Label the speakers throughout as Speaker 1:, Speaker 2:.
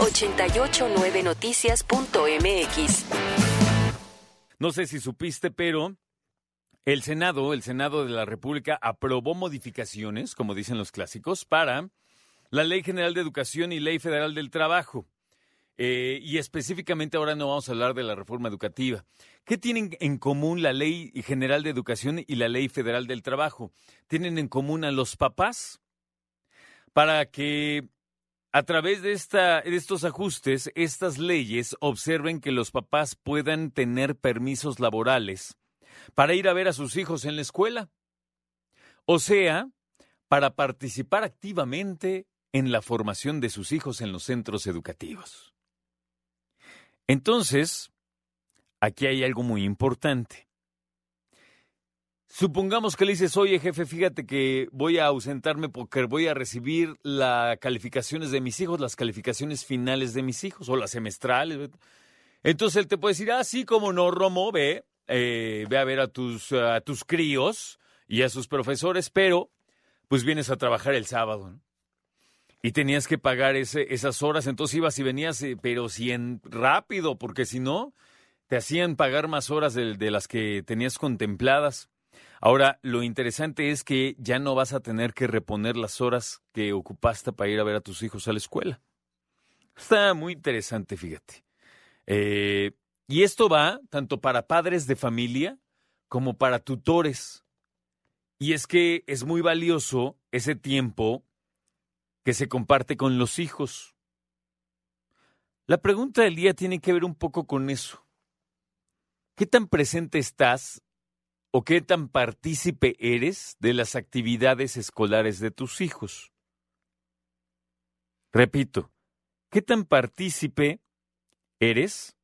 Speaker 1: 889noticias.mx.
Speaker 2: No sé si supiste, pero el Senado, el Senado de la República, aprobó modificaciones, como dicen los clásicos, para la Ley General de Educación y Ley Federal del Trabajo. Eh, y específicamente ahora no vamos a hablar de la reforma educativa. ¿Qué tienen en común la Ley General de Educación y la Ley Federal del Trabajo? Tienen en común a los papás para que a través de, esta, de estos ajustes, estas leyes observen que los papás puedan tener permisos laborales para ir a ver a sus hijos en la escuela. O sea, para participar activamente en la formación de sus hijos en los centros educativos. Entonces, aquí hay algo muy importante. Supongamos que le dices, oye jefe, fíjate que voy a ausentarme porque voy a recibir las calificaciones de mis hijos, las calificaciones finales de mis hijos o las semestrales. Entonces él te puede decir, ah, sí, como no, Romo, ve, eh, ve a ver a tus, tus críos y a sus profesores, pero pues vienes a trabajar el sábado. Y tenías que pagar esas horas, entonces ibas y venías, eh, pero si en rápido, porque si no, te hacían pagar más horas de las que tenías contempladas. Ahora, lo interesante es que ya no vas a tener que reponer las horas que ocupaste para ir a ver a tus hijos a la escuela. Está muy interesante, fíjate. Eh, y esto va tanto para padres de familia como para tutores. Y es que es muy valioso ese tiempo que se comparte con los hijos. La pregunta del día tiene que ver un poco con eso. ¿Qué tan presente estás o qué tan partícipe eres de las actividades escolares de tus hijos. Repito, ¿qué tan partícipe eres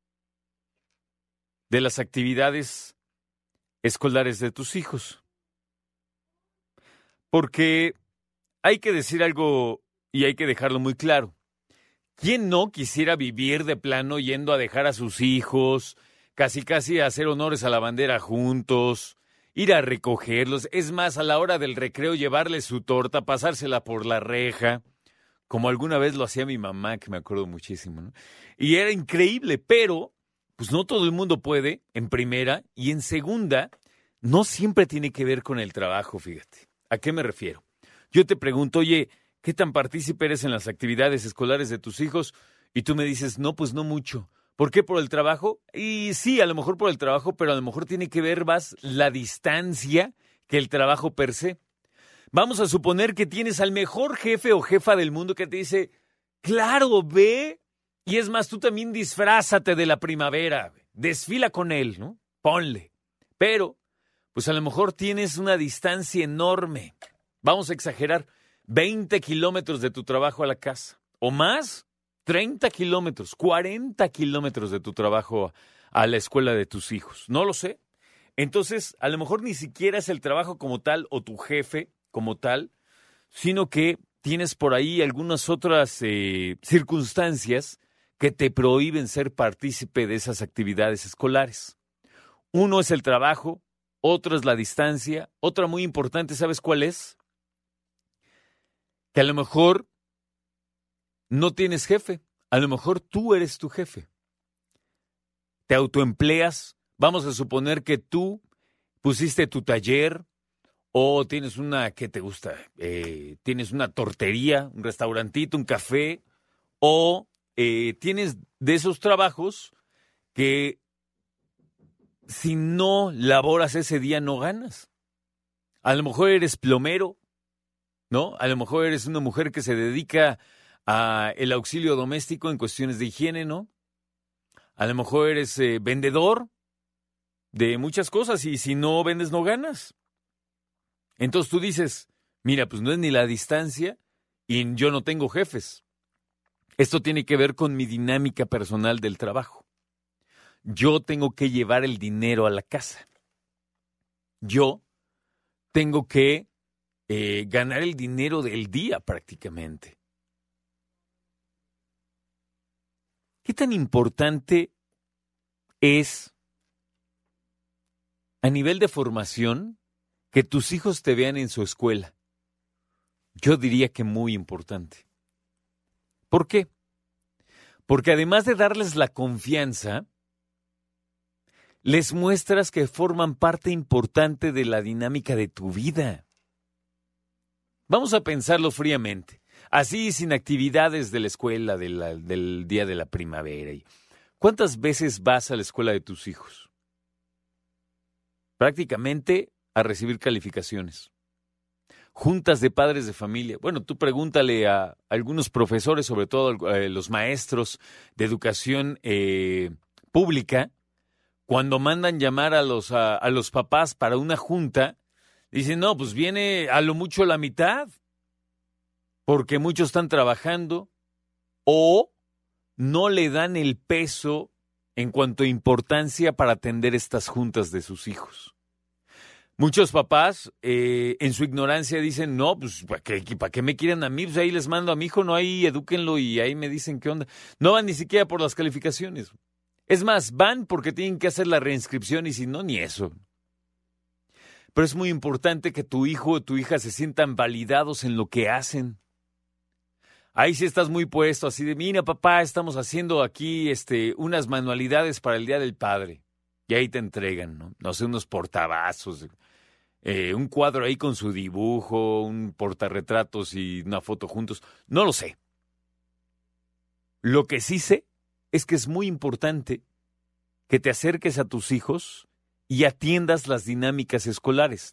Speaker 2: de las actividades escolares de tus hijos? Porque hay que decir algo y hay que dejarlo muy claro. ¿Quién no quisiera vivir de plano yendo a dejar a sus hijos, casi casi hacer honores a la bandera juntos, ir a recogerlos, es más, a la hora del recreo llevarles su torta, pasársela por la reja, como alguna vez lo hacía mi mamá, que me acuerdo muchísimo, ¿no? Y era increíble, pero pues no todo el mundo puede, en primera, y en segunda, no siempre tiene que ver con el trabajo, fíjate. ¿A qué me refiero? Yo te pregunto, oye, ¿qué tan partícipe eres en las actividades escolares de tus hijos? Y tú me dices, no, pues no mucho. ¿Por qué? Por el trabajo. Y sí, a lo mejor por el trabajo, pero a lo mejor tiene que ver más la distancia que el trabajo per se. Vamos a suponer que tienes al mejor jefe o jefa del mundo que te dice, claro, ve. Y es más, tú también disfrázate de la primavera, desfila con él, ¿no? Ponle. Pero, pues a lo mejor tienes una distancia enorme. Vamos a exagerar, 20 kilómetros de tu trabajo a la casa. ¿O más? 30 kilómetros, 40 kilómetros de tu trabajo a la escuela de tus hijos. No lo sé. Entonces, a lo mejor ni siquiera es el trabajo como tal o tu jefe como tal, sino que tienes por ahí algunas otras eh, circunstancias que te prohíben ser partícipe de esas actividades escolares. Uno es el trabajo, otro es la distancia, otra muy importante, ¿sabes cuál es? Que a lo mejor no tienes jefe. A lo mejor tú eres tu jefe. Te autoempleas. Vamos a suponer que tú pusiste tu taller o tienes una, ¿qué te gusta? Eh, tienes una tortería, un restaurantito, un café o eh, tienes de esos trabajos que si no laboras ese día no ganas. A lo mejor eres plomero, ¿no? A lo mejor eres una mujer que se dedica a el auxilio doméstico en cuestiones de higiene, ¿no? A lo mejor eres eh, vendedor de muchas cosas y si no vendes no ganas. Entonces tú dices, Mira, pues no es ni la distancia y yo no tengo jefes. Esto tiene que ver con mi dinámica personal del trabajo. Yo tengo que llevar el dinero a la casa. Yo tengo que eh, ganar el dinero del día prácticamente. Tan importante es a nivel de formación que tus hijos te vean en su escuela? Yo diría que muy importante. ¿Por qué? Porque además de darles la confianza, les muestras que forman parte importante de la dinámica de tu vida. Vamos a pensarlo fríamente. Así, sin actividades de la escuela del día de la primavera. ¿Cuántas veces vas a la escuela de tus hijos? Prácticamente a recibir calificaciones. Juntas de padres de familia. Bueno, tú pregúntale a algunos profesores, sobre todo a los maestros de educación eh, pública, cuando mandan llamar a los, a los papás para una junta, dicen, no, pues viene a lo mucho la mitad porque muchos están trabajando o no le dan el peso en cuanto a importancia para atender estas juntas de sus hijos. Muchos papás eh, en su ignorancia dicen, no, pues ¿para qué, ¿para qué me quieren a mí? Pues ahí les mando a mi hijo, no, ahí edúquenlo y ahí me dicen qué onda. No van ni siquiera por las calificaciones. Es más, van porque tienen que hacer la reinscripción y si no, ni eso. Pero es muy importante que tu hijo o tu hija se sientan validados en lo que hacen. Ahí sí estás muy puesto, así de, mira papá, estamos haciendo aquí este, unas manualidades para el Día del Padre. Y ahí te entregan, ¿no? No sé, unos portavasos, eh, un cuadro ahí con su dibujo, un portarretratos y una foto juntos. No lo sé. Lo que sí sé es que es muy importante que te acerques a tus hijos y atiendas las dinámicas escolares.